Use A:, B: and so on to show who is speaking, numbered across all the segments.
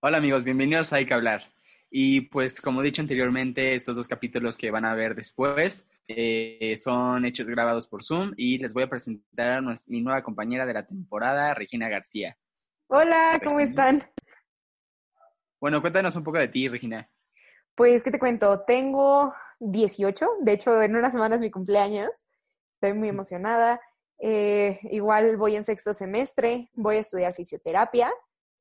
A: Hola amigos, bienvenidos a Hay que hablar. Y pues como he dicho anteriormente, estos dos capítulos que van a ver después eh, son hechos grabados por Zoom y les voy a presentar a nuestra, mi nueva compañera de la temporada, Regina García.
B: Hola, ¿cómo están?
A: Bueno, cuéntanos un poco de ti, Regina.
B: Pues, ¿qué te cuento? Tengo 18, de hecho, en unas semanas mi cumpleaños. Estoy muy emocionada. Eh, igual voy en sexto semestre, voy a estudiar fisioterapia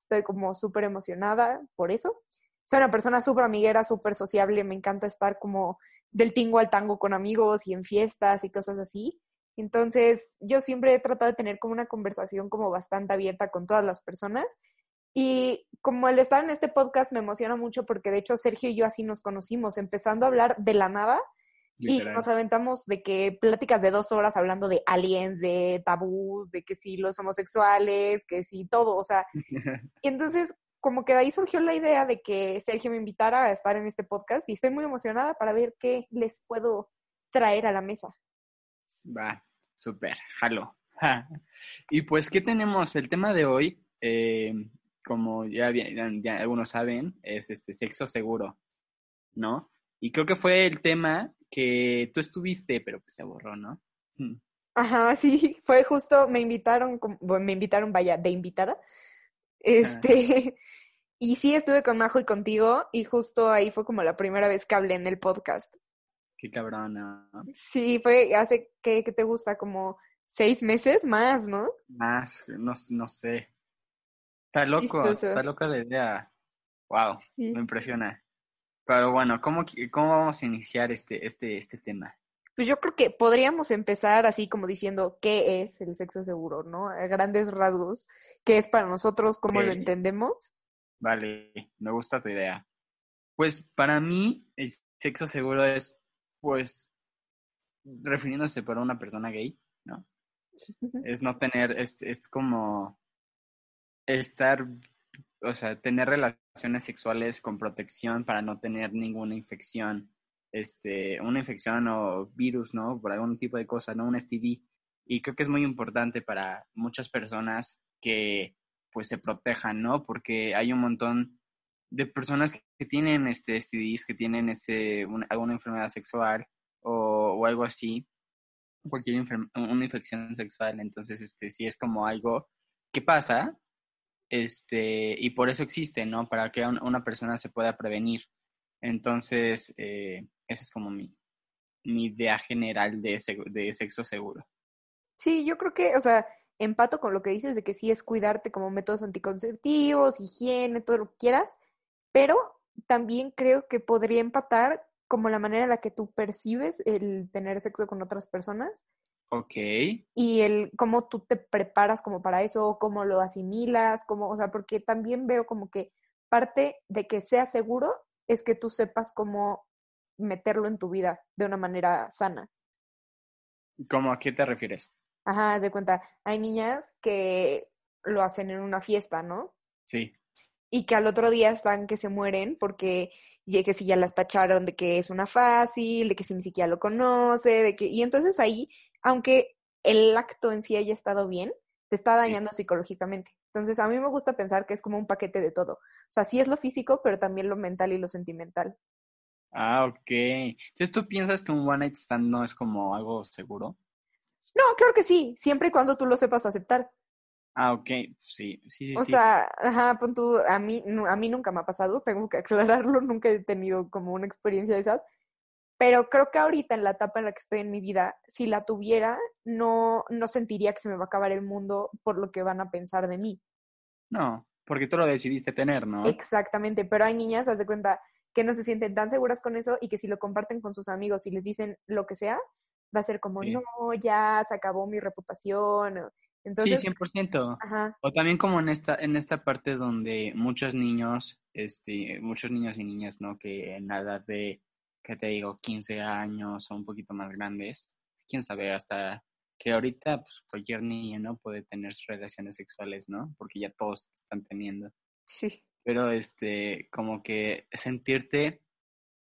B: estoy como súper emocionada por eso. Soy una persona súper amiguera, súper sociable, me encanta estar como del tingo al tango con amigos y en fiestas y cosas así. Entonces, yo siempre he tratado de tener como una conversación como bastante abierta con todas las personas. Y como el estar en este podcast me emociona mucho porque de hecho Sergio y yo así nos conocimos, empezando a hablar de la nada y nos aventamos de que pláticas de dos horas hablando de aliens, de tabús, de que sí los homosexuales, que sí todo, o sea. y entonces, como que de ahí surgió la idea de que Sergio me invitara a estar en este podcast y estoy muy emocionada para ver qué les puedo traer a la mesa.
A: Va, súper, jalo. y pues, ¿qué tenemos? El tema de hoy, eh, como ya, ya algunos saben, es este sexo seguro, ¿no? Y creo que fue el tema que tú estuviste, pero pues se borró, ¿no?
B: Mm. Ajá, sí, fue justo, me invitaron, me invitaron, vaya, de invitada. Este, y sí estuve con Majo y contigo, y justo ahí fue como la primera vez que hablé en el podcast.
A: Qué cabrona.
B: Sí, fue hace, ¿qué, te gusta? Como seis meses más, ¿no?
A: Más, no, no sé. Está loco, está loca la idea. Wow, me impresiona. Pero bueno, ¿cómo, ¿cómo vamos a iniciar este, este, este tema?
B: Pues yo creo que podríamos empezar así como diciendo qué es el sexo seguro, ¿no? A grandes rasgos, qué es para nosotros, cómo lo entendemos.
A: Vale, me gusta tu idea. Pues para mí el sexo seguro es, pues, refiriéndose por una persona gay, ¿no? es no tener, es, es como estar o sea, tener relaciones sexuales con protección para no tener ninguna infección, este, una infección o virus, ¿no? Por algún tipo de cosa, ¿no? Un STD. Y creo que es muy importante para muchas personas que pues se protejan, ¿no? Porque hay un montón de personas que tienen este STDs, que tienen ese, alguna enfermedad sexual o, algo así, cualquier una infección sexual. Entonces, este, sí es como algo que pasa, este, y por eso existe, ¿no? Para que una persona se pueda prevenir. Entonces, eh, esa es como mi, idea general de, de sexo seguro.
B: Sí, yo creo que, o sea, empato con lo que dices de que sí es cuidarte como métodos anticonceptivos, higiene, todo lo que quieras, pero también creo que podría empatar como la manera en la que tú percibes el tener sexo con otras personas
A: Ok.
B: Y el cómo tú te preparas como para eso, cómo lo asimilas, cómo, o sea, porque también veo como que parte de que sea seguro es que tú sepas cómo meterlo en tu vida de una manera sana.
A: ¿Cómo a qué te refieres?
B: Ajá, de cuenta, hay niñas que lo hacen en una fiesta, ¿no?
A: Sí.
B: Y que al otro día están que se mueren porque que si ya las tacharon de que es una fácil, de que si ni siquiera lo conoce, de que y entonces ahí aunque el acto en sí haya estado bien, te está dañando psicológicamente. Entonces, a mí me gusta pensar que es como un paquete de todo. O sea, sí es lo físico, pero también lo mental y lo sentimental.
A: Ah, ok. Entonces, ¿tú piensas que un one night stand no es como algo seguro?
B: No, claro que sí, siempre y cuando tú lo sepas aceptar.
A: Ah, ok, sí, sí, sí.
B: O sea, ajá, pon tú, a mí, a mí nunca me ha pasado, tengo que aclararlo, nunca he tenido como una experiencia de esas, pero creo que ahorita en la etapa en la que estoy en mi vida, si la tuviera, no, no sentiría que se me va a acabar el mundo por lo que van a pensar de mí.
A: No, porque tú lo decidiste tener, ¿no?
B: Exactamente, pero hay niñas, haz de cuenta, que no se sienten tan seguras con eso y que si lo comparten con sus amigos y les dicen lo que sea, va a ser como, no, ya se acabó mi reputación. Entonces,
A: sí, 100%.
B: ajá,
A: O también como en esta, en esta parte donde muchos niños, este, muchos niños y niñas, ¿no? Que en la edad de, ¿qué te digo? 15 años o un poquito más grandes, quién sabe, hasta que ahorita pues, cualquier niño, ¿no? Puede tener sus relaciones sexuales, ¿no? Porque ya todos están teniendo.
B: sí,
A: Pero, este, como que sentirte,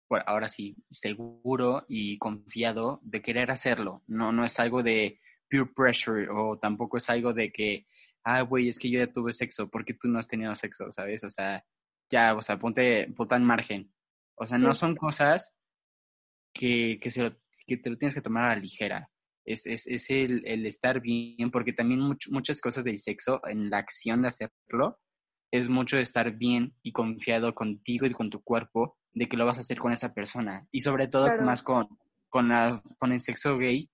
A: bueno, ahora sí, seguro y confiado de querer hacerlo. No, no es algo de peer pressure o tampoco es algo de que, ah, güey, es que yo ya tuve sexo, ¿por qué tú no has tenido sexo? ¿Sabes? O sea, ya, o sea, ponte, ponte en margen. O sea, no
B: Sí.
A: son cosas que, que, se lo- que te lo tienes que tomar a la ligera. Es, es, es el, el estar bien, porque también much- muchas cosas del sexo, en la acción de hacerlo, es mucho de estar bien y confiado contigo y con tu cuerpo de que lo vas a hacer con esa persona. Y sobre todo
B: Claro.
A: más con, con, las, con el sexo gay,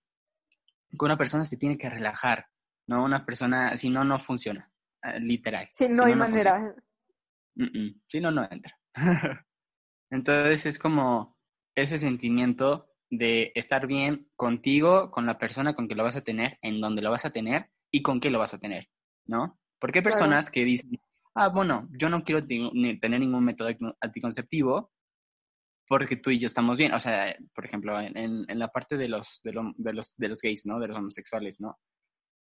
A: que una persona se tiene que relajar, ¿no? Una persona, si no, no funciona, eh, literal.
B: sí, no
A: Si
B: hay
A: funciona.
B: manera.
A: Mm, mm. Si no, no entra. Entonces es como ese sentimiento de estar bien contigo, con la persona con que lo vas a tener, en donde lo vas a tener y con qué lo vas a tener, ¿no? Porque hay
B: Claro.
A: personas que dicen, ah, bueno, yo no quiero tener ningún método anticonceptivo porque tú y yo estamos bien. O sea, por ejemplo, en, la parte de los, de, lo- de los, de los gays, ¿no? De los homosexuales, ¿no?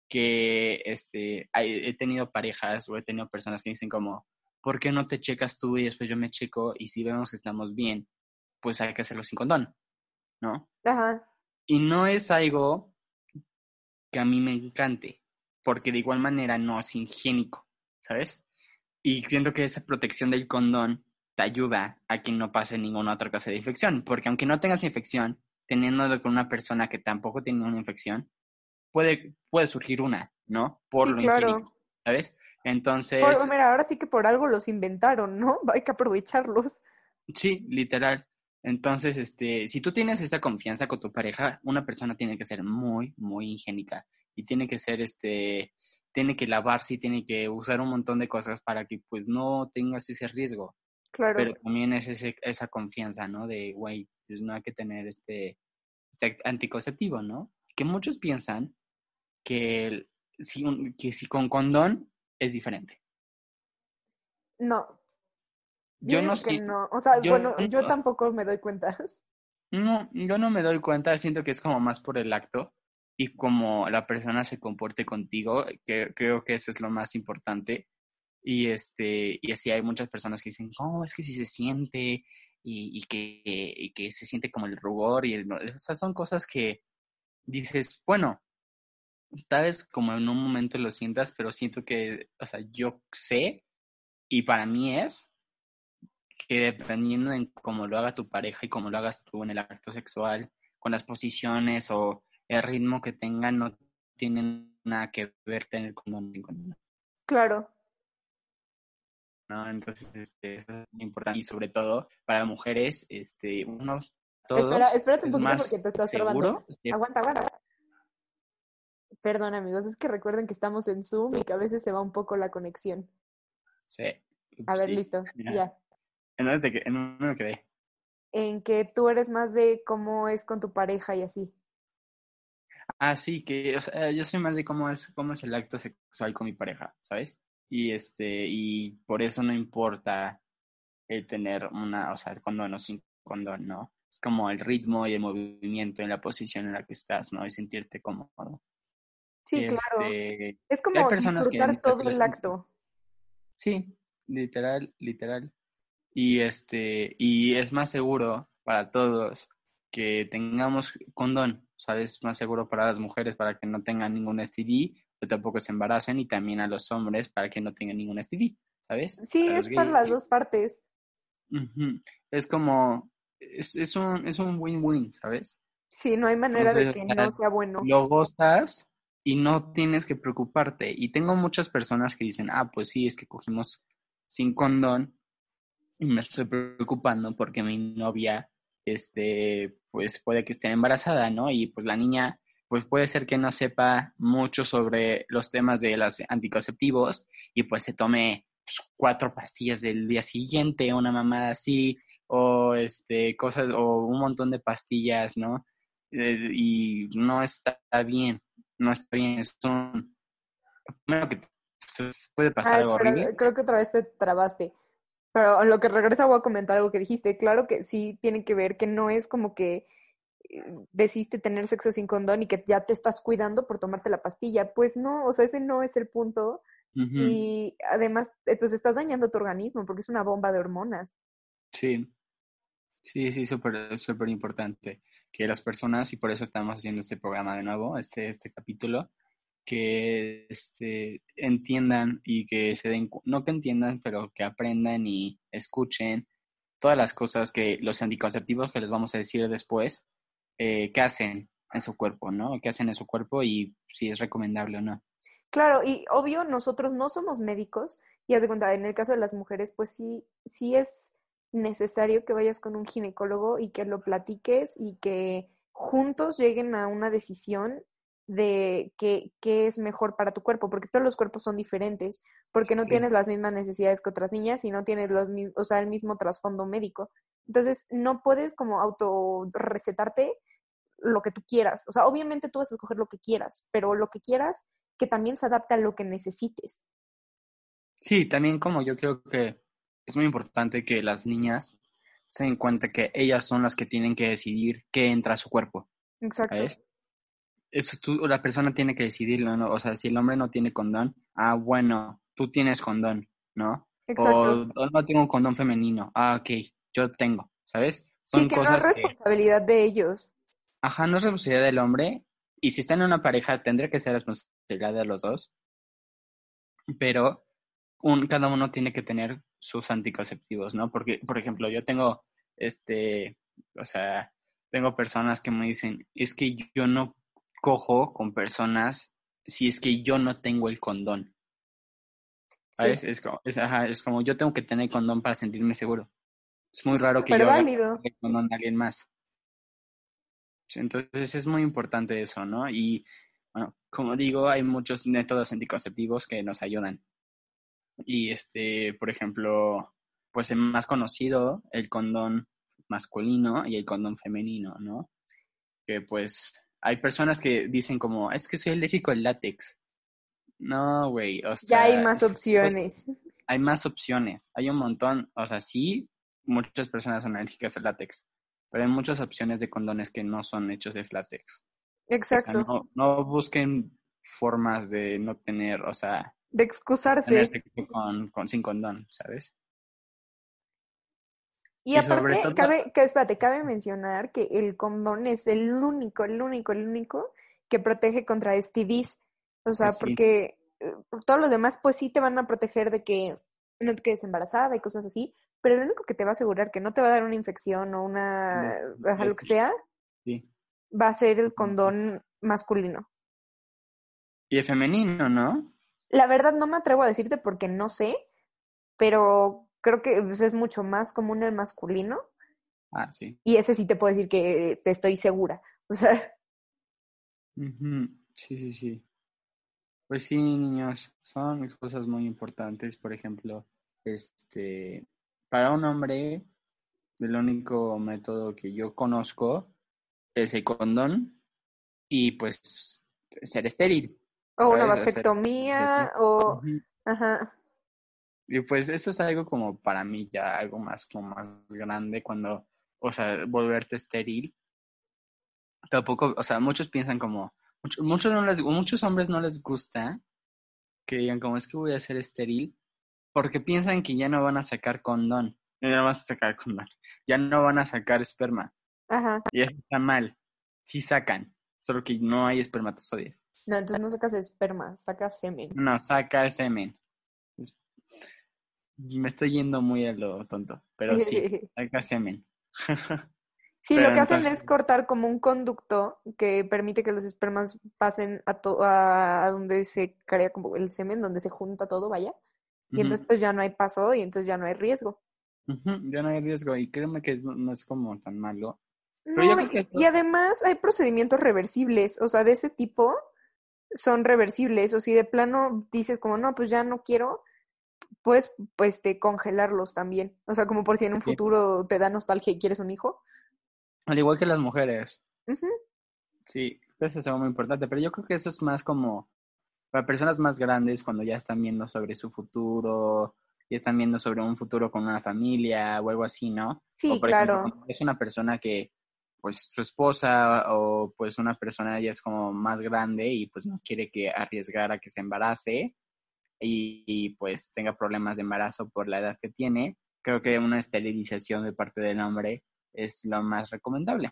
A: Que este, he tenido parejas o he tenido personas que dicen como, ¿por qué no te checas tú y después yo me checo? Y si vemos que estamos bien, pues hay que hacerlo sin condón, ¿no?
B: Ajá,
A: Y no es algo que a mí me encante, porque de igual manera no es higiénico, ¿sabes? Y siento que esa protección del condón te ayuda a que no pase ninguna otra clase de infección, porque aunque no tengas infección, teniéndolo con una persona que tampoco tiene una infección, puede, puede surgir una, ¿no? Por
B: Sí,
A: lo
B: claro.
A: higiénico, ¿sabes? Entonces,
B: Por- mira, ahora sí que por algo los inventaron, ¿no? Hay que aprovecharlos.
A: Sí, literal. Entonces, este, si tú tienes esa confianza con tu pareja, una persona tiene que ser muy, muy higiénica y tiene que ser, este, tiene que lavarse y tiene que usar un montón de cosas para que, pues, no tengas ese riesgo.
B: Claro,
A: Pero también es ese, esa confianza, ¿no? De, güey, pues no hay que tener este, este anticonceptivo, ¿no? Que muchos piensan que, el- si, un- que si con condón es diferente.
B: no.
A: Yo no
B: que
A: sé-
B: no. O sea,
A: yo
B: bueno, yo tampoco me doy cuenta.
A: No, yo no me doy cuenta, siento que es como más por el acto y como la persona se comporte contigo, que creo que eso es lo más importante. Y este, y así hay muchas personas que dicen, oh, es que si se siente y, y que, y que se siente como el rugor y el, o sea, son cosas que dices, bueno, tal vez como en un momento lo sientas, pero siento que, o sea, yo sé y para mí es que dependiendo en cómo lo haga tu pareja y cómo lo hagas tú en el acto sexual, con las posiciones o el ritmo que tengan, no tienen nada que ver tener condón condón,
B: Claro.
A: ¿no? Entonces, este, eso es muy importante y sobre todo para mujeres, este, uno, todos,
B: Espera, espérate un poquito porque te estás
A: este,
B: Aguanta, aguanta. Perdón, amigos, es que recuerden que estamos en Zoom y que a veces se va un poco la conexión.
A: sí,
B: A ver,
A: sí.
B: listo,
A: Ya.
B: ya.
A: ¿En dónde, te en dónde me quedé?
B: En que tú eres más de cómo es con tu pareja y así.
A: Ah, sí, que o sea, yo soy más de cómo es, cómo es el acto sexual con mi pareja, ¿sabes? Y este, y por eso no importa el tener una, o sea, el condón o sin condón, ¿no? Es como el ritmo y el movimiento en la posición en la que estás, ¿no? Y sentirte cómodo.
B: Sí, claro.
A: este,
B: Es como disfrutar todo el acto.
A: Sí, literal, literal. Y este, y es más seguro para todos que tengamos condón, ¿sabes? Más seguro para las mujeres para que no tengan ningún STD, o tampoco se embaracen, y también a los hombres para que no tengan ningún STD, ¿sabes?
B: Sí,
A: Para
B: es para las dos partes.
A: Es como, es, es un, es un win-win, ¿sabes?
B: Sí, no hay manera de que no sea bueno.
A: lo gozas y no tienes que preocuparte. Y tengo muchas personas que dicen, ah, pues sí, es que cogimos sin condón y me estoy preocupando porque mi novia, este, pues puede que esté embarazada, ¿no? Y pues la niña, pues puede ser que no sepa mucho sobre los temas de los anticonceptivos y pues se tome pues, cuatro pastillas del día siguiente, una mamada así, o este, cosas, o un montón de pastillas, ¿no? Eh, y no está bien, no está bien, es un, primero que puede pasar
B: Ah,
A: algo
B: espera,
A: horrible.
B: creo que otra vez te trabaste. Pero en lo que regresa voy a comentar algo que dijiste. Claro que sí tiene que ver que no es como que eh, decidiste tener sexo sin condón y que ya te estás cuidando por tomarte la pastilla. Pues no, o sea, ese no es el punto. Y además, eh, pues estás dañando tu organismo porque es una bomba de hormonas.
A: Sí, sí, sí, súper, súper importante que las personas, y por eso estamos haciendo este programa de nuevo, este, este capítulo, que este, entiendan y que se den, no que entiendan, pero que aprendan y escuchen todas las cosas que los anticonceptivos que les vamos a decir después, eh, qué hacen en su cuerpo, ¿no? ¿Qué hacen en su cuerpo y si es recomendable o no?
B: Claro, y obvio, nosotros no somos médicos y haz de cuenta, en el caso de las mujeres, pues sí, sí es necesario que vayas con un ginecólogo y que lo platiques y que juntos lleguen a una decisión de qué, qué es mejor para tu cuerpo, porque todos los cuerpos son diferentes, porque no
A: Sí.
B: tienes las mismas necesidades que otras niñas y no tienes los, o sea, el mismo trasfondo médico. Entonces, no puedes como auto recetarte lo que tú quieras. O sea, obviamente tú vas a escoger lo que quieras, pero lo que quieras que también se adapte a lo que necesites.
A: Sí, también como yo creo que es muy importante que las niñas se den cuenta que ellas son las que tienen que decidir qué entra a su cuerpo,
B: Exacto.
A: ¿sabes? Eso tú, la persona tiene que decidirlo, ¿no? O sea, si el hombre no tiene condón, ah, bueno, tú tienes condón, ¿no?
B: Exacto.
A: O, o no tengo un condón femenino, ah, ok, yo tengo, ¿sabes?
B: Sí,
A: Son
B: que no es
A: cosas que,
B: responsabilidad de ellos.
A: ajá, no es responsabilidad del hombre, y si están en una pareja, tendría que ser responsabilidad de los dos, pero un, cada uno tiene que tener sus anticonceptivos, ¿no? Porque, por ejemplo, yo tengo, este, o sea, tengo personas que me dicen, es que yo no cojo con personas si es que yo no tengo el condón. ¿Sabes? Es, como, es, ajá, es como yo tengo que tener condón para sentirme seguro. Es muy raro que yo
B: válido.
A: el condón de alguien más. Entonces es muy importante eso, ¿no? Y bueno, como digo, hay muchos métodos anticonceptivos que nos ayudan. Y este, por ejemplo, pues el más conocido, el condón masculino y el condón femenino, ¿no? Que pues hay personas que dicen como, es que soy alérgico al látex. No, güey, o sea,
B: Ya hay más opciones.
A: hay más opciones, hay un montón, o sea, sí, muchas personas son alérgicas al látex, pero hay muchas opciones de condones que no son hechos de látex. O sea,
B: Exacto.
A: no, no busquen formas de no tener, o sea,
B: De excusarse.
A: con, con, sin condón, ¿sabes?
B: Y aparte,
A: todo-
B: cabe, que, espérate, cabe mencionar que el condón es el único, el único, el único que protege contra STDs. O sea,
A: Pues sí.
B: porque eh, todos los demás, pues sí te van a proteger de que no te quedes embarazada y cosas así, pero lo único que te va a asegurar que no te va a dar una infección o una,
A: No,
B: ajá, lo que sea,
A: Sí.
B: va a ser el condón masculino.
A: Y el femenino, ¿no?
B: La verdad no me atrevo a decirte porque no sé, pero creo que pues, es mucho más común el masculino
A: Ah, sí.
B: y ese sí te puedo decir que te estoy segura. O sea,
A: Sí, sí, sí. Pues sí, niños, son cosas muy importantes. Por ejemplo, este, para un hombre, el único método que yo conozco es el condón y pues ser estéril.
B: O una vasectomía o... Ajá.
A: Y pues eso es algo como para mí ya algo más como más grande cuando, o sea, volverte estéril. Tampoco, o sea, muchos piensan como, muchos, muchos, no les, muchos hombres no les gusta que digan como es que voy a ser estéril porque piensan que ya no van a sacar condón, ya no vas a sacar condón, ya no van a sacar esperma.
B: Ajá.
A: Y eso está mal. Sí sacan, solo que no hay espermatozoides.
B: No, entonces no sacas esperma, sacas semen.
A: No, saca semen. Me estoy yendo muy a lo tonto, pero sí, saca semen.
B: Sí,
A: Pero
B: lo que hacen es cortar como un conducto que permite que los espermas pasen a, to- a, donde se crea como el semen, donde se junta todo, vaya. Y entonces pues ya no hay paso y entonces ya no hay riesgo.
A: Ya no hay riesgo y créeme que no es como tan malo.
B: No,
A: que
B: y, y además hay procedimientos reversibles, o sea, de ese tipo son reversibles, o si de plano dices como, no, pues ya no quiero, puedes pues, este, congelarlos también, o sea, como por si en un
A: Sí.
B: futuro te da nostalgia y quieres un hijo.
A: Al igual que las mujeres. Sí, eso es algo muy importante, pero yo creo que eso es más como Para personas más grandes, cuando ya están viendo sobre su futuro, ya están viendo sobre un futuro con una familia o algo así, ¿no?
B: Sí,
A: o, por
B: claro.
A: Ejemplo, es una persona que, pues, su esposa o pues una persona ya es como más grande y pues no quiere que arriesgar a que se embarace y, y pues tenga problemas de embarazo por la edad que tiene, creo que una esterilización de parte del hombre es lo más recomendable.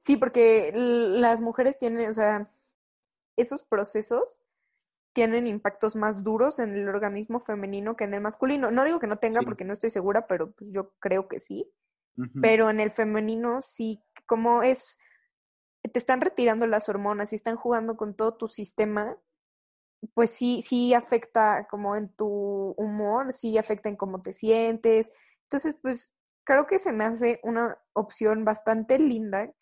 B: Sí, porque las mujeres tienen, o sea, esos procesos tienen impactos más duros en el organismo femenino que en el masculino. No digo que no tenga
A: Sí.
B: porque no estoy segura, pero pues yo creo que sí. Pero en el femenino sí, como es, te están retirando las hormonas y están jugando con todo tu sistema, pues sí, sí afecta como en tu humor, sí afecta en cómo te sientes. Entonces, pues creo que se me hace una opción bastante linda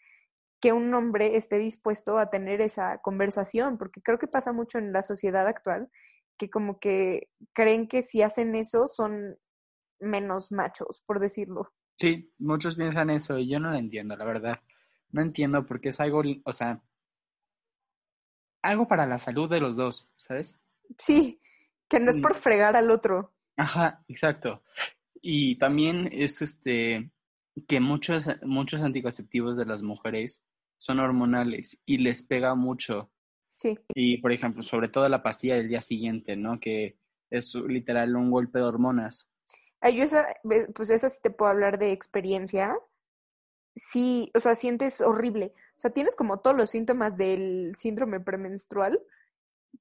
B: que un hombre esté dispuesto a tener esa conversación, porque creo que pasa mucho en la sociedad actual, que como que creen que si hacen eso son menos machos, por decirlo.
A: Sí, muchos piensan eso y yo no lo entiendo, la verdad. No entiendo porque es algo, o sea, algo para la salud de los dos, ¿sabes?
B: Sí, que no es por fregar al otro.
A: Ajá, exacto. Y también es este que muchos, muchos anticonceptivos de las mujeres son hormonales y les pega mucho.
B: Sí,
A: Y, por ejemplo, sobre todo la pastilla del día siguiente, ¿no? Que es literal un golpe de hormonas.
B: Ay, yo esa, pues esa sí te puedo hablar de experiencia. Sí, o sea, sientes horrible. O sea, tienes como todos los síntomas del síndrome premenstrual,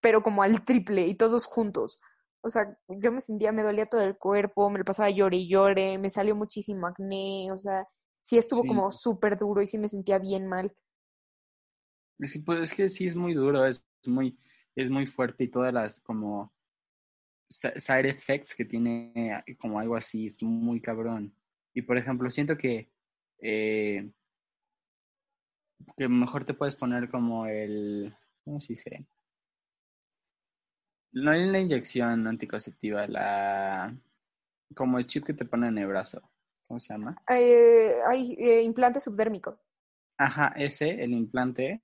B: pero como al triple y todos juntos. O sea, yo me sentía, me dolía todo el cuerpo, me lo pasaba llore y llore, me salió muchísimo acné, o sea, sí estuvo
A: Sí.
B: como súper duro y sí me sentía bien mal.
A: Es que, pues, es que sí es muy duro, es muy, es muy fuerte y todas las como side effects que tiene eh, como algo así, es muy cabrón. Y por ejemplo, siento que, eh, que mejor te puedes poner como el, ¿cómo se dice? No es la inyección anticonceptiva, la, como el chip que te ponen en el brazo, ¿cómo se llama?
B: Eh, hay eh, implante subdérmico.
A: Ajá, ese, el implante,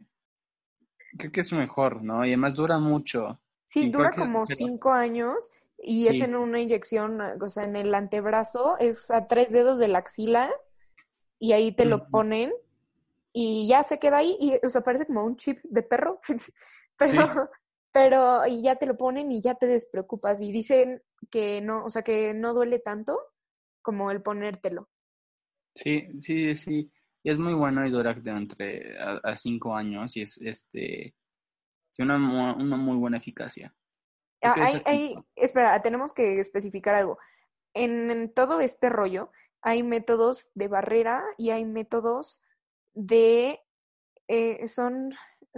A: creo que es mejor, ¿no? Y además dura mucho.
B: Sí,
A: Y
B: dura
A: que-
B: como cinco años y es en una inyección, o sea, en el antebrazo, es a tres dedos de la axila y ahí te lo ponen y ya se queda ahí y, o sea, parece como un chip de perro, pero, pero y ya te lo ponen y ya te despreocupas y dicen que no, o sea, que no duele tanto como el ponértelo.
A: Sí, sí, sí. Y es muy bueno y dura de entre a, a cinco años y es este tiene una, una muy buena eficacia.
B: Ah, hay, hay, espera, tenemos que especificar algo. En, en todo este rollo hay métodos de barrera y hay métodos de, eh, son de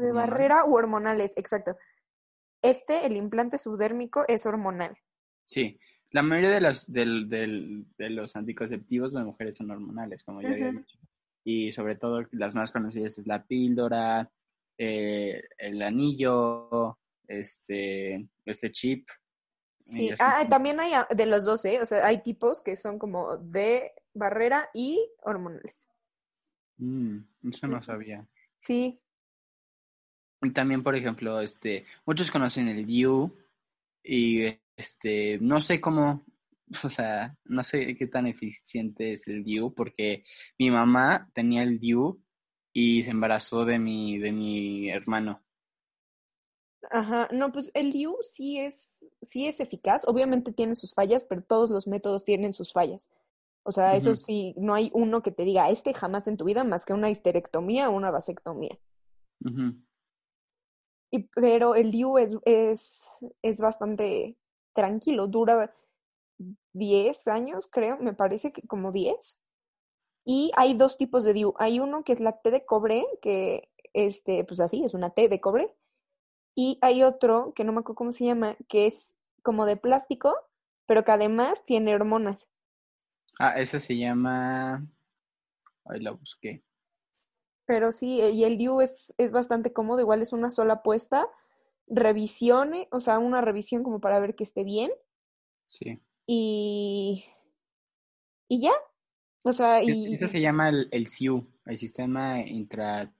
A: ¿Hormonal?
B: barrera u hormonales, exacto. Este, el implante subdérmico, es hormonal.
A: Sí, la mayoría de los del, del, de los anticonceptivos de mujeres son hormonales, como ya había
B: Ujú.
A: dicho. Y sobre todo las más conocidas es la píldora, eh, el anillo, este, este chip.
B: Sí, ah, también hay de los dos, ¿eh? O sea, hay tipos que son como de barrera y hormonales.
A: Mm, eso no sabía.
B: Sí,
A: Y también, por ejemplo, este, muchos conocen el DIU y este, no sé cómo, o sea, no sé qué tan eficiente es el DIU porque mi mamá tenía el DIU y se embarazó de mi, de mi hermano.
B: Ajá, no, pues el DIU sí es, sí es eficaz, obviamente tiene sus fallas, pero todos los métodos tienen sus fallas. O sea, eso sí, no hay uno que te diga, este jamás en tu vida, más que una histerectomía o una vasectomía. Y, pero el DIU es, es, es bastante tranquilo, dura 10 años, creo, me parece que como 10. Y hay dos tipos de DIU. Hay uno que es la T de cobre, que este, pues así, es una T de cobre. Y hay otro, que no me acuerdo cómo se llama, que es como de plástico, pero que además tiene hormonas.
A: Ah, ese se llama, ahí la busqué.
B: Pero sí, eh, y el DIU es, es bastante cómodo, igual es una sola puesta, revisione, o sea, una revisión como para ver que esté bien.
A: Sí.
B: Y, y ya. O sea, y
A: Ese se llama el, el SIU, el sistema intra,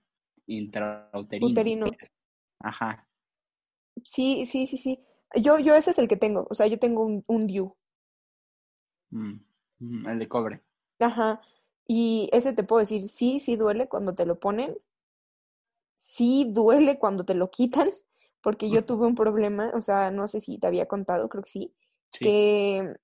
A: intrauterino.
B: Uterino.
A: Ajá.
B: Sí, sí, sí, sí. Yo, yo ese es el que tengo. O sea, yo tengo un, un DIU.
A: Mm, mm, el de cobre.
B: Ajá. Y ese te puedo decir, sí, sí duele cuando te lo ponen. Sí duele cuando te lo quitan. Porque yo tuve un problema, o sea, no sé si te había contado, creo que sí,
A: Sí.
B: que,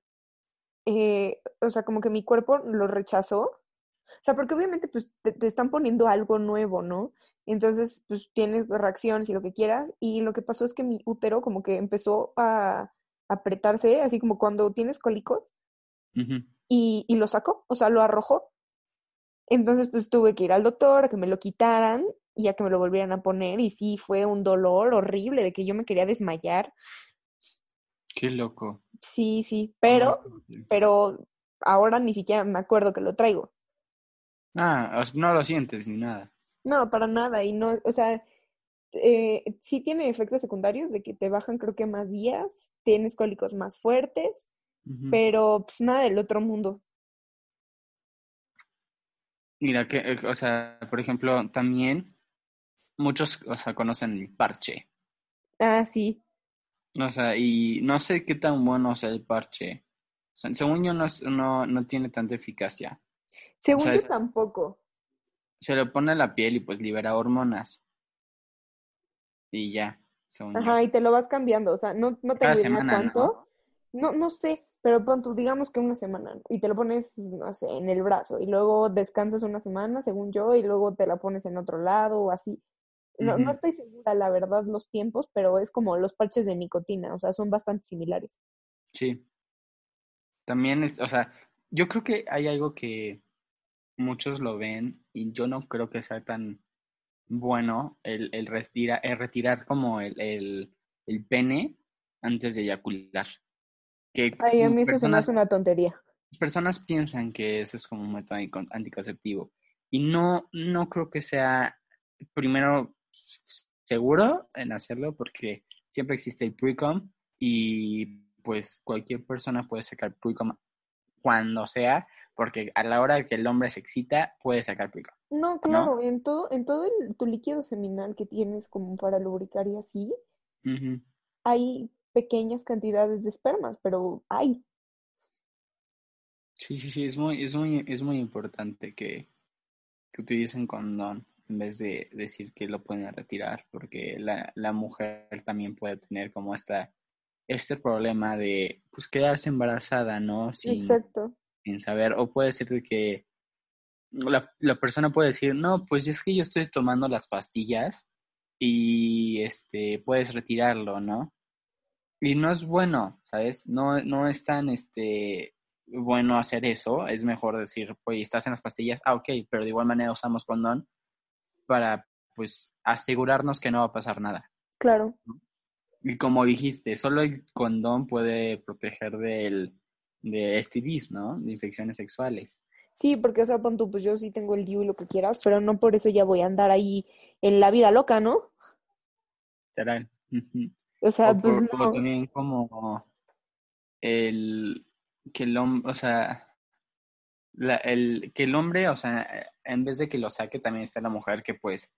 B: eh, o sea, como que mi cuerpo lo rechazó. O sea, porque obviamente pues te, te están poniendo algo nuevo, ¿no? Entonces, pues tienes reacciones y lo que quieras. Y lo que pasó es que mi útero como que empezó a apretarse, así como cuando tienes cólicos, y, y lo sacó, o sea, lo arrojó. Entonces, pues tuve que ir al doctor a que me lo quitaran y a que me lo volvieran a poner. Y sí, fue un dolor horrible de que yo me quería desmayar.
A: Qué loco.
B: Sí, sí, pero, pero ahora ni siquiera me acuerdo que lo traigo.
A: Ah, no lo sientes ni nada.
B: No, para nada. Y no, o sea, eh, sí tiene efectos secundarios de que te bajan creo que más días, tienes cólicos más fuertes, pero pues nada del otro mundo.
A: Mira, que, eh, o sea, por ejemplo, también muchos, o sea, conocen el parche.
B: Ah, sí.
A: O sea, y no sé qué tan bueno sea el parche. O sea, según yo, no, es- no, no tiene tanta eficacia.
B: Según
A: sea,
B: yo tampoco.
A: Se le pone a la piel y pues libera hormonas. Y ya, según yo.
B: Ajá, y te lo vas cambiando, o sea, no, no idea
A: semana,
B: cuánto. No, no sé, pero pon tú, digamos que una semana, ¿no? y te lo pones, no sé, en el brazo, y luego descansas una semana, según yo, y luego te la pones en otro lado o así. No, no estoy segura, la verdad, los tiempos, pero es como los parches de nicotina, o sea, son bastante similares.
A: Sí. También es, o sea, yo creo que hay algo que muchos lo ven y yo no creo que sea tan bueno el, el, retira, el retirar como el, el, el pene antes de eyacular. Que
B: Ay, a mí eso se me
A: personas,
B: hace una tontería.
A: personas piensan que eso es como un método antico- anticonceptivo y no, no creo que sea primero seguro en hacerlo porque siempre existe el pre-com y pues cualquier persona puede sacar pre-com cuando sea porque a la hora de que el hombre se excita puede sacar pre-com.
B: No, claro, en todo, en todo el- tu líquido seminal que tienes como para lubricar y así, hay pequeñas cantidades de espermas, pero hay.
A: Sí, sí, sí, es muy, es muy, es muy importante que, que utilicen condón en vez de decir que lo pueden retirar, porque la, la mujer también puede tener como esta, este problema de pues quedarse embarazada, ¿no? Sin,
B: Exacto.
A: Sin saber, o puede ser de que la, la persona puede decir, no, pues es que yo estoy tomando las pastillas y este puedes retirarlo, ¿no? Y no es bueno, ¿sabes? No, no es tan este bueno hacer eso, es mejor decir, pues estás en las pastillas, ah, ok, pero de igual manera usamos condón para pues asegurarnos que no va a pasar nada.
B: Claro.
A: Y como dijiste, solo el condón puede proteger del, de STDs, ¿no? De infecciones sexuales.
B: Sí, porque, o sea, pon tú, pues yo sí tengo el DIU y lo que quieras, pero no por eso ya voy a andar ahí en la vida loca, ¿no?
A: Ujú.
B: O sea,
A: O
B: pues
A: por-
B: no.
A: también como el que el hombre, o sea, la- el, que el hombre, o sea, en vez de que lo saque, también está la mujer que pues,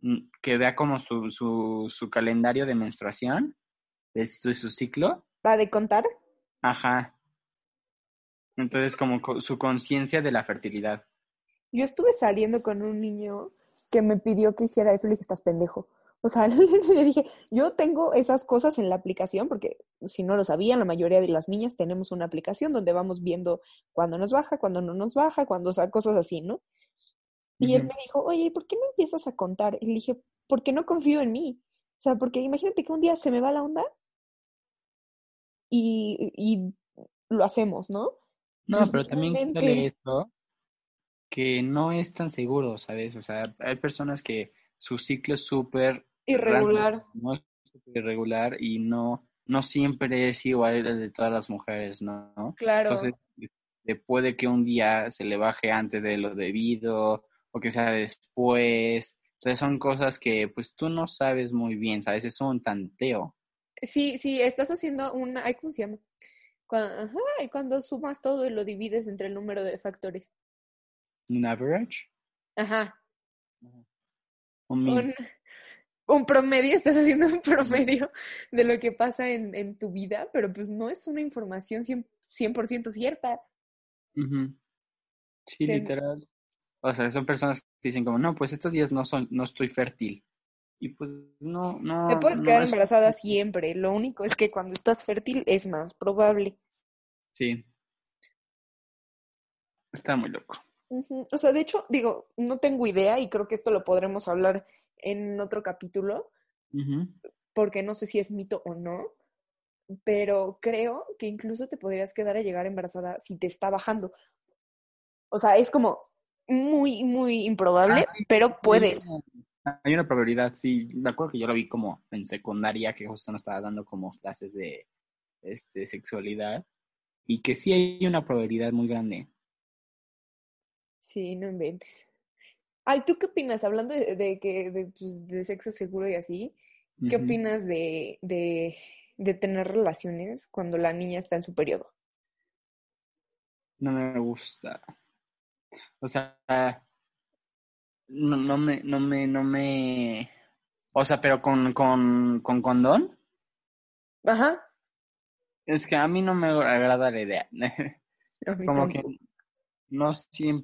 A: mm, que vea como su, su, su calendario de menstruación, de su, su ciclo,
B: ¿Va de contar?
A: ajá. Entonces como co- su conciencia de la fertilidad.
B: Yo estuve saliendo con un niño que me pidió que hiciera eso, le dije, estás pendejo. O sea, le dije, yo tengo esas cosas en la aplicación, porque si no lo sabían, la mayoría de las niñas tenemos una aplicación donde vamos viendo cuándo nos baja, cuándo no nos baja, cuando, o sea, cosas así, ¿no? Y él me dijo, oye, ¿y ¿por qué no empiezas a contar? Y le dije, porque no confío en mí. O sea, porque imagínate que un día se me va la onda y, y lo hacemos, ¿no?
A: No, pero también quítale esto, que no es tan seguro, ¿sabes? O sea, hay personas que su ciclo es súper
B: Irregular.
A: random, ¿no? Es súper irregular y no, no siempre es igual el de todas las mujeres, ¿no?
B: Claro.
A: Entonces, este, puede que un día se le baje antes de lo debido o que sea después. Entonces son cosas que pues tú no sabes muy bien, ¿sabes? Es un tanteo.
B: Sí, sí, estás haciendo una, ¿cómo se llama? Cuando, ajá, y cuando sumas todo y lo divides entre el número de factores.
A: Un average,
B: Ajá,
A: un mean.
B: un, un promedio, estás haciendo un promedio de lo que pasa en, en tu vida, pero pues no es una información 100%, 100 cierta.
A: Ujú. Sí, literal. O sea, son personas que dicen como, no, pues estos días no son, no estoy fértil. Y pues no, no.
B: Te puedes
A: no
B: quedar
A: es-
B: embarazada siempre, lo único es que cuando estás fértil es más probable.
A: Sí. Está muy loco.
B: O sea, de hecho, digo, no tengo idea y creo que esto lo podremos hablar en otro capítulo, porque no sé si es mito o no, pero creo que incluso te podrías quedar a llegar embarazada si te está bajando. O sea, es como muy, muy improbable,
A: Ah,
B: pero puedes.
A: Hay una probabilidad, sí. Me acuerdo que yo lo vi como en secundaria, que justo nos estaba dando como clases de este, sexualidad. Y que sí hay una probabilidad muy grande.
B: Sí, no inventes. Ay, ¿tú qué opinas? Hablando de, de que de, pues, de sexo seguro y así, ¿qué opinas de, de, de tener relaciones cuando la niña está en su periodo?
A: No me gusta. O sea, no, no me, no me, no me. O sea, pero con, con, con condón.
B: Ajá.
A: Es que a mí no me agrada la idea. Como que no,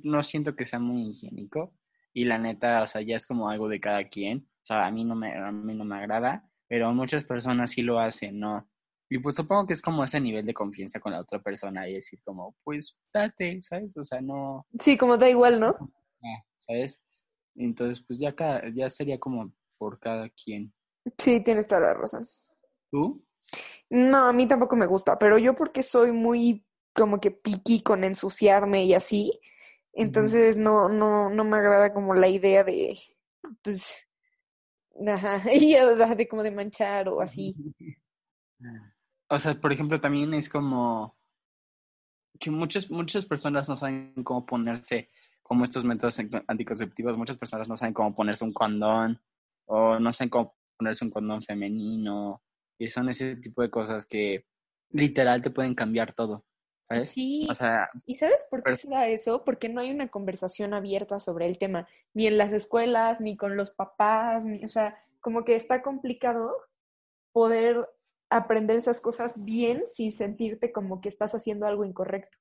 A: no siento que sea muy higiénico. Y la neta, o sea, ya es como algo de cada quien. O sea, a mí no me, a mí no me agrada, pero muchas personas sí lo hacen, ¿no? Y pues supongo que es como ese nivel de confianza con la otra persona y decir como, pues date, ¿sabes? O sea, no,
B: Sí, como da igual, ¿no?
A: ah, ¿sabes? Entonces, pues ya cada, ya sería como por cada quien.
B: Sí, tienes toda la razón.
A: ¿Tú?
B: No, a mí tampoco me gusta, pero yo porque soy muy como que piqui con ensuciarme y así, entonces no, no, no me agrada como la idea de, pues, ajá, y de como de manchar o así.
A: O sea, por ejemplo, también es como que muchas, muchas personas no saben cómo ponerse, como estos métodos anti- anticonceptivos, muchas personas no saben cómo ponerse un condón o no saben cómo ponerse un condón femenino y son ese tipo de cosas que literal te pueden cambiar todo, ¿sabes?
B: Sí,
A: O sea,
B: ¿y sabes por qué se da eso? Porque no hay una conversación abierta sobre el tema, ni en las escuelas, ni con los papás, ni, o sea, como que está complicado poder aprender esas cosas bien sin sentirte como que estás haciendo algo incorrecto.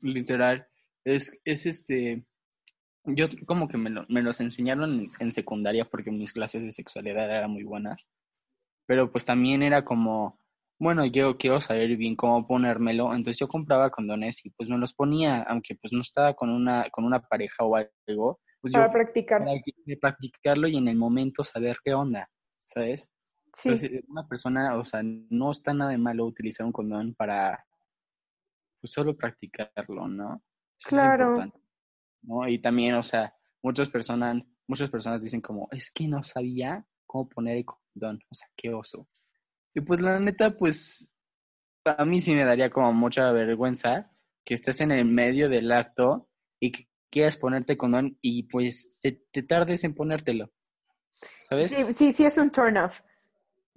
A: Literal. Es, es este. Yo como que me, lo- me los enseñaron en, en secundaria porque mis clases de sexualidad eran muy buenas. Pero pues también era como, bueno, yo quiero saber bien cómo ponérmelo. Entonces yo compraba condones y pues me los ponía, aunque pues no estaba con una, con una pareja o algo. Pues
B: Para
A: yo
B: practicar.
A: para practicarlo y en el momento saber qué onda, ¿sabes?
B: Sí,
A: Entonces, una persona, o sea, no está nada de malo utilizar un condón para pues, solo practicarlo, ¿no?
B: Claro.
A: ¿no? Y también, o sea, muchas personas, muchas personas dicen como, es que no sabía cómo poner el condón, o sea, qué oso. Y pues la neta, pues, a mí sí me daría como mucha vergüenza que estés en el medio del acto y que quieras ponerte condón y pues te, te tardes en ponértelo, ¿sabes?
B: sí, sí, sí es un turn off.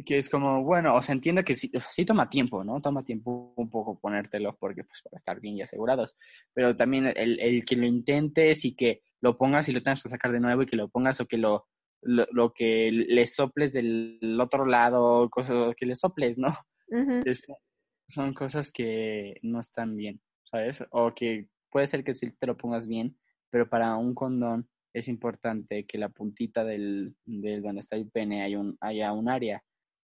A: Que es como, bueno, o sea, entiendo que sí, o sea, sí toma tiempo, ¿no? Toma tiempo un poco ponértelo porque, pues, para estar bien y asegurados. Pero también el, el que lo intentes y que lo pongas y lo tengas que sacar de nuevo y que lo pongas o que lo, lo, lo que le soples del otro lado, cosas que le soples, ¿no? Es- son cosas que no están bien, ¿sabes? O que puede ser que sí te lo pongas bien, pero para un condón es importante que la puntita del, del donde está el pene haya un, haya un área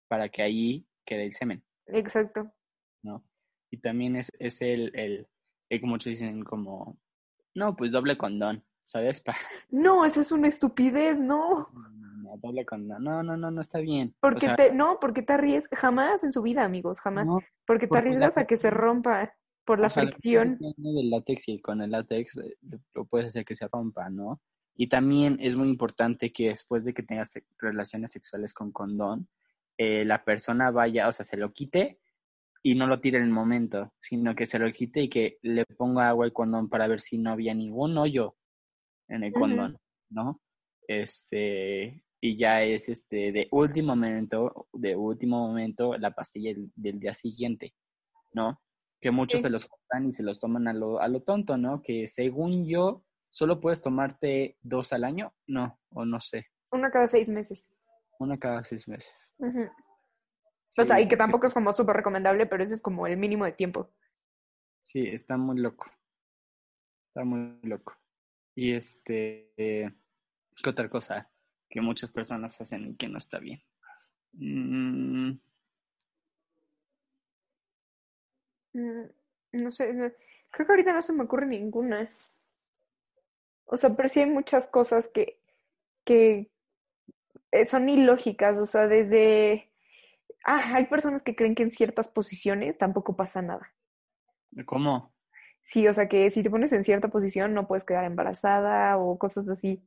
A: para que ahí quede el semen,
B: Exacto.
A: ¿no? Y también es, es el, el, el que muchos dicen como, no, pues doble condón, ¿sabes? Pa-
B: No, eso es una estupidez, no.
A: no, doble condón, no, no, no, no está bien. O
B: Porque
A: sea,
B: te, no, porque te arriesgas, jamás en su vida, amigos, jamás.
A: no,
B: Porque te arriesgas a que se rompa por la fricción.
A: del látex y con el látex eh, lo puedes hacer que se rompa, ¿no? Y también es muy importante que después de que tengas relaciones sexuales con condón, eh, la persona vaya, o sea, se lo quite y no lo tire en el momento, sino que se lo quite y que le ponga agua al condón para ver si no había ningún hoyo en el condón, ¿no? Este, y ya es este de último momento, de último momento, la pastilla del, del día siguiente, ¿no? Que muchos
B: Sí.
A: se los compran y se los toman a lo, a lo tonto, ¿no? Que según yo, solo puedes tomarte dos al año, no, o no sé.
B: Una cada seis meses.
A: Una cada seis meses.
B: O sea, y que tampoco es como súper recomendable, pero ese es como el mínimo de tiempo.
A: Sí, está muy loco. Está muy loco. Y este, ¿qué otra cosa que muchas personas hacen y que no está bien? Mm,
B: Mm, No sé, creo que ahorita no se me ocurre ninguna. O sea, pero sí hay muchas cosas que, que son ilógicas, o sea, desde... Ah, hay personas que creen que en ciertas posiciones tampoco pasa nada.
A: ¿Cómo?
B: Sí, o sea, que si te pones en cierta posición no puedes quedar embarazada o cosas así.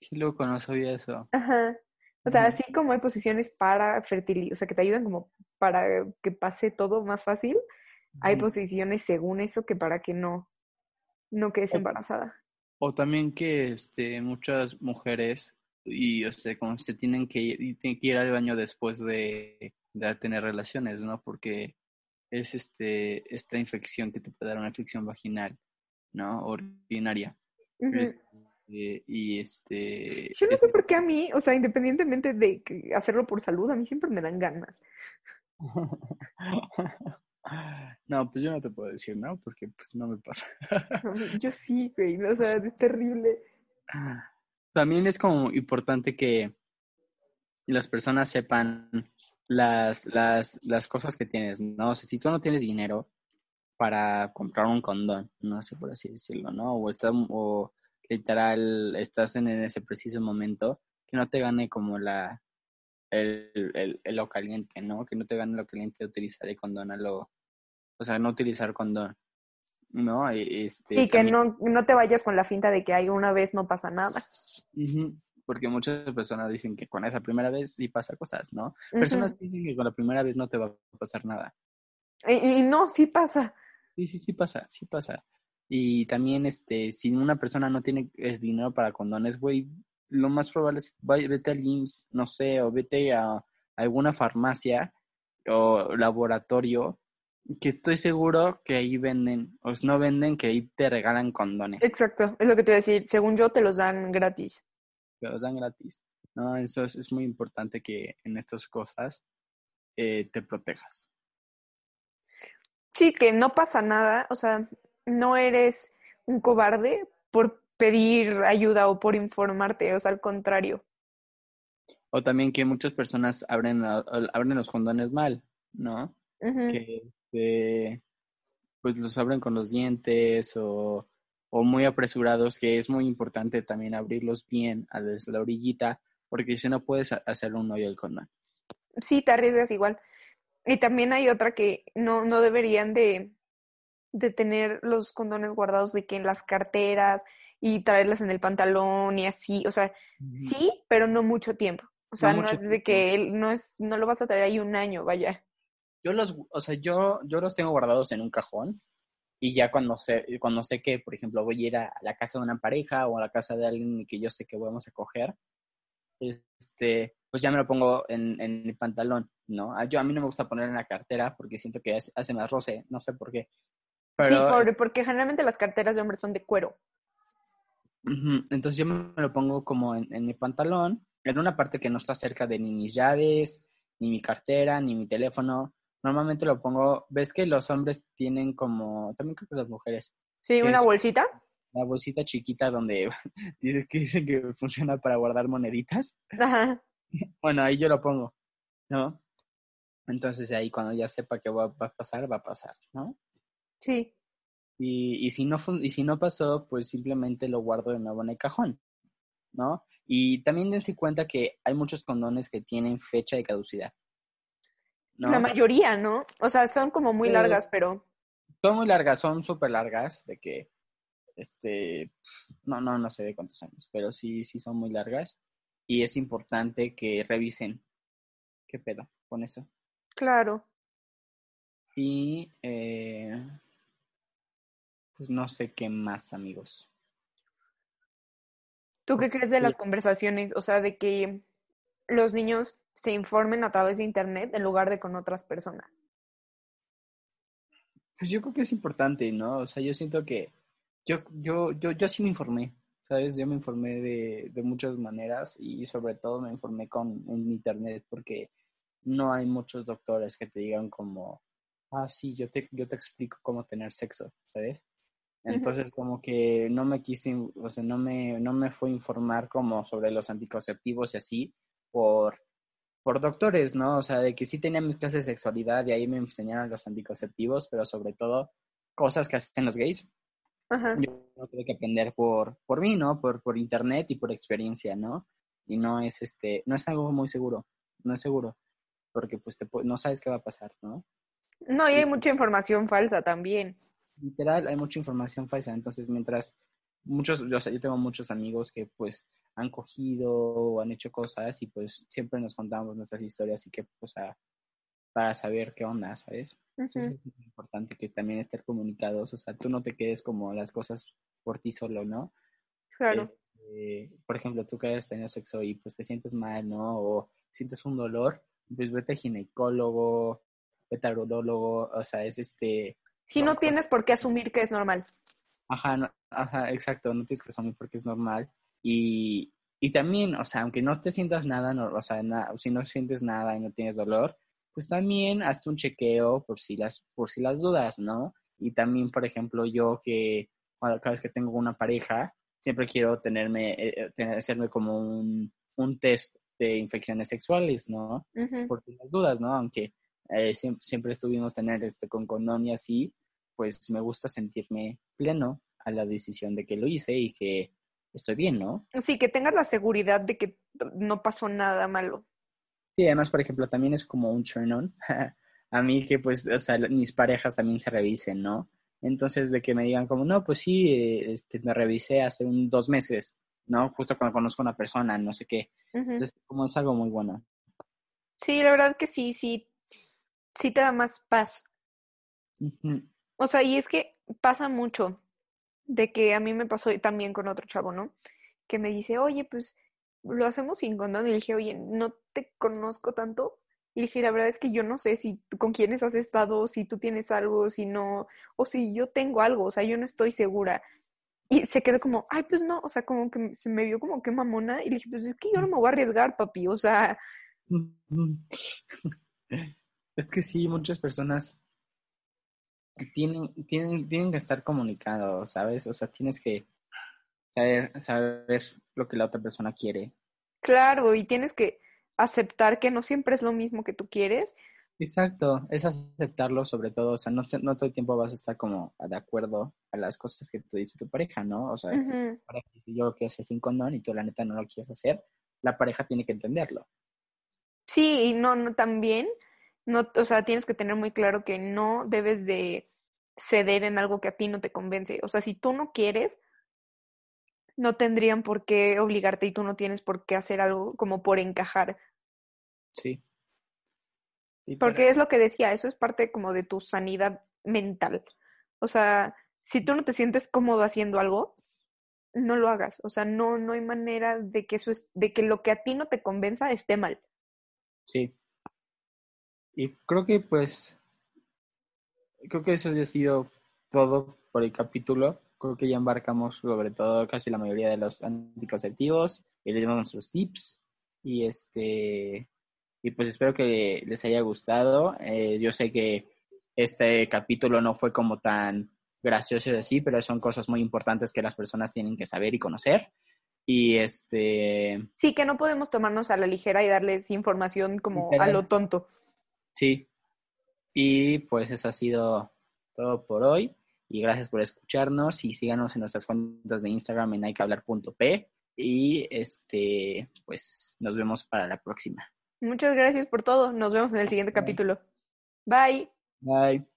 A: Qué loco, no sabía eso.
B: Ajá. O sea, así como hay posiciones para fertilizar, o sea, que te ayudan como para que pase todo más fácil, hay posiciones según eso que para que no, no quedes embarazada.
A: O también que este, muchas mujeres y o sea, como se tienen que ir, y tienen que ir al baño después de, de tener relaciones, ¿no? Porque es este esta infección que te puede dar una infección vaginal, ¿no? Urinaria.
B: Ujú.
A: Este, y este
B: Yo no sé por qué a mí, o sea, independientemente de hacerlo por salud, a mí siempre me dan ganas.
A: No, pues yo no te puedo decir, ¿no? Porque pues no me pasa.
B: Yo sí, güey, o sea, es terrible.
A: También es como importante que las personas sepan las, las, las cosas que tienes, ¿no? O si tú no tienes dinero para comprar un condón, no sé por así decirlo, ¿no? O, está, o literal estás en, en ese preciso momento, que no te gane como la el, el, el lo caliente, ¿no? Que no te gane lo caliente de utilizar el condón a lo... O sea, no utilizar condón, ¿no? Y, Este,
B: Sí, que
A: también-
B: no, no te vayas con la finta de que hay una vez no pasa nada.
A: Porque muchas personas dicen que con esa primera vez sí pasa cosas, ¿no? Personas dicen que con la primera vez no te va a pasar nada.
B: Y, y no, sí pasa.
A: Sí, sí, sí pasa, sí pasa. Y también, este, si una persona no tiene es dinero para condones, güey, lo más probable es vaya, vete al IMSS, no sé, o vete a alguna farmacia o laboratorio, que estoy seguro que ahí venden, o si no venden, que ahí te regalan condones,
B: Exacto, es lo que te iba a decir. Según yo, te los dan gratis.
A: que los dan gratis. No, eso es, es muy importante que en estas cosas eh, te protejas.
B: Sí, que no pasa nada, o sea, no eres un cobarde por pedir ayuda o por informarte, o sea, al contrario.
A: O también que muchas personas abren, abren los condones mal, ¿no? Que este, pues los abren con los dientes o, o muy apresurados, que es muy importante también abrirlos bien a la orillita, porque si no puedes ha- hacerle un hoyo al condón.
B: Sí, te arriesgas igual. Y también hay otra que no, no deberían de, de tener los condones guardados de que en las carteras y traerlas en el pantalón y así, o sea, sí, pero no mucho tiempo. O sea, no,
A: mucho
B: es de que él- no es, no lo vas a traer ahí un año, vaya.
A: Yo los, o sea, yo, yo los tengo guardados en un cajón y ya cuando sé, cuando sé que, por ejemplo, voy a ir a la casa de una pareja o a la casa de alguien que yo sé que vamos a coger, este, pues ya me lo pongo en, en el pantalón, ¿no? A- Yo a mí no me gusta poner en la cartera porque siento que hace, hace más roce, no sé por qué.
B: Sí, por- porque generalmente las carteras de hombres son de cuero.
A: Entonces yo me lo pongo como en, en mi pantalón, en una parte que no está cerca de ni mis llaves, ni mi cartera, ni mi teléfono. Normalmente lo pongo, ves que los hombres tienen como, también creo que las mujeres,
B: Sí,
A: ¿Qué
B: una
A: es?
B: bolsita.
A: una bolsita chiquita donde dice que dicen que funciona para guardar moneditas.
B: Ajá.
A: Bueno, ahí yo lo pongo, ¿no? Entonces ahí cuando ya sepa que va, va a pasar, va a pasar, ¿no?
B: Sí.
A: Y, y, si no y si no pasó, pues simplemente lo guardo de nuevo en el cajón, ¿no? Y también dense cuenta que hay muchos condones que tienen fecha de caducidad. ¿No?
B: La mayoría, ¿no? O sea, son como muy largas, pero
A: Son muy largas, son súper largas, de que, este, no, no, no sé de cuántos años, pero sí, sí son muy largas. Y es importante que revisen qué pedo con eso.
B: claro.
A: Y, eh, pues no sé qué más, amigos.
B: ¿Tú qué crees de
A: Sí.
B: las conversaciones? O sea, de que los niños se informen a través de internet en lugar de con otras personas.
A: Pues yo creo que es importante, ¿no? O sea, yo siento que yo, yo, yo, yo sí me informé, ¿sabes? Yo me informé de, de muchas maneras y sobre todo me informé con en internet porque no hay muchos doctores que te digan como, ah, sí, yo te, yo te explico cómo tener sexo, ¿sabes? Entonces como que no me quise, o sea, no me, no me fue a informar como sobre los anticonceptivos y así por, por doctores, ¿no? O sea, de que sí tenía mis clases de sexualidad y ahí me enseñaron los anticonceptivos, pero sobre todo cosas que hacen los gays.
B: Ajá.
A: Yo no tuve que aprender por, por mí, ¿no? Por, por internet y por experiencia, ¿no? Y no es este, no es algo muy seguro, no es seguro, porque pues te, no sabes qué va a pasar, ¿no?
B: No, y hay mucha información falsa también.
A: literal hay mucha información falsa. Entonces, mientras muchos, o sea, yo tengo muchos amigos que pues han cogido o han hecho cosas y pues siempre nos contamos nuestras historias y que pues a- para saber qué onda, ¿sabes? Es importante que también estén comunicados, o sea, tú no te quedes como las cosas por ti solo, ¿no?
B: Claro.
A: Este, por ejemplo, tú que hayas tenido sexo y pues te sientes mal, ¿no? O sientes un dolor, pues vete al ginecólogo, vete al urólogo, o sea, es este,
B: Si no tienes por qué asumir que es normal.
A: Ajá, no- ajá, exacto, no tienes que asumir porque es normal. Y, y también, o sea, aunque no te sientas nada, no, o sea, na- si no sientes nada y no tienes dolor, pues también hazte un chequeo por si las, por si las dudas, ¿no? Y también, por ejemplo, yo que cada vez que tengo una pareja, siempre quiero tenerme, eh, tener- hacerme como un, un test de infecciones sexuales, ¿no? Por si las dudas, ¿no? Aunque eh, siem- siempre estuvimos tener este con condón y así, pues me gusta sentirme pleno a la decisión de que lo hice y que estoy bien, ¿no?
B: Sí, que tengas la seguridad de que no pasó nada malo.
A: Y además, por ejemplo, también es como un turn on a mí que pues, o sea, mis parejas también se revisen, ¿no? Entonces, de que me digan como, no, pues sí, eh, este, me revisé hace un, dos meses, ¿no? Justo cuando conozco a una persona, no sé qué. Entonces, como es algo muy bueno.
B: Sí, la verdad que sí, sí, sí te da más paz. O sea, y es que pasa mucho de que a mí me pasó también con otro chavo, ¿no? Que me dice, oye, pues lo hacemos sin condón. Y le dije, oye, no te conozco tanto. Y dije, la verdad es que yo no sé si con quiénes has estado, si tú tienes algo, si no, o si yo tengo algo, o sea, yo no estoy segura. Y se quedó como, ay, pues no, o sea, como que se me vio como que mamona. Y le dije, pues es que yo no me voy a arriesgar, papi, o sea,
A: Es que sí, muchas personas tienen, tienen, tienen que estar comunicados, ¿sabes? O sea, tienes que saber, saber lo que la otra persona quiere.
B: claro, y tienes que aceptar que no siempre es lo mismo que tú quieres.
A: Exacto, es aceptarlo sobre todo, o sea, no, no todo el tiempo vas a estar como de acuerdo a las cosas que te dice tu pareja, ¿no? O sea, si tu pareja dice yo lo quiero hacer sin condón y tú la neta no lo quieres hacer, la pareja tiene que entenderlo.
B: Sí, y no, no también, no, o sea, tienes que tener muy claro que no debes de ceder en algo que a ti no te convence. O sea, si tú no quieres, no tendrían por qué obligarte y tú no tienes por qué hacer algo como por encajar.
A: Sí. Y
B: Porque es lo que decía, eso es parte como de tu sanidad mental. O sea, si tú no te sientes cómodo haciendo algo, no lo hagas. O sea, no, no hay manera de que eso es, de que lo que a ti no te convenza esté mal.
A: Sí. Y creo que pues, creo que eso ya ha sido todo por el capítulo. Creo que ya embarcamos sobre todo casi la mayoría de los anticonceptivos y le dimos nuestros tips. Y este, y pues espero que les haya gustado. Eh, yo sé que este capítulo no fue como tan gracioso y así, pero son cosas muy importantes que las personas tienen que saber y conocer. Y este,
B: Sí, que no podemos tomarnos a la ligera y darles información como a lo tonto.
A: Sí. Y pues eso ha sido todo por hoy. Y gracias por escucharnos y síganos en nuestras cuentas de Instagram en hayquehablar.p. Y este, pues nos vemos para la próxima.
B: Muchas gracias por todo. Nos vemos en el siguiente capítulo. Bye.
A: Bye.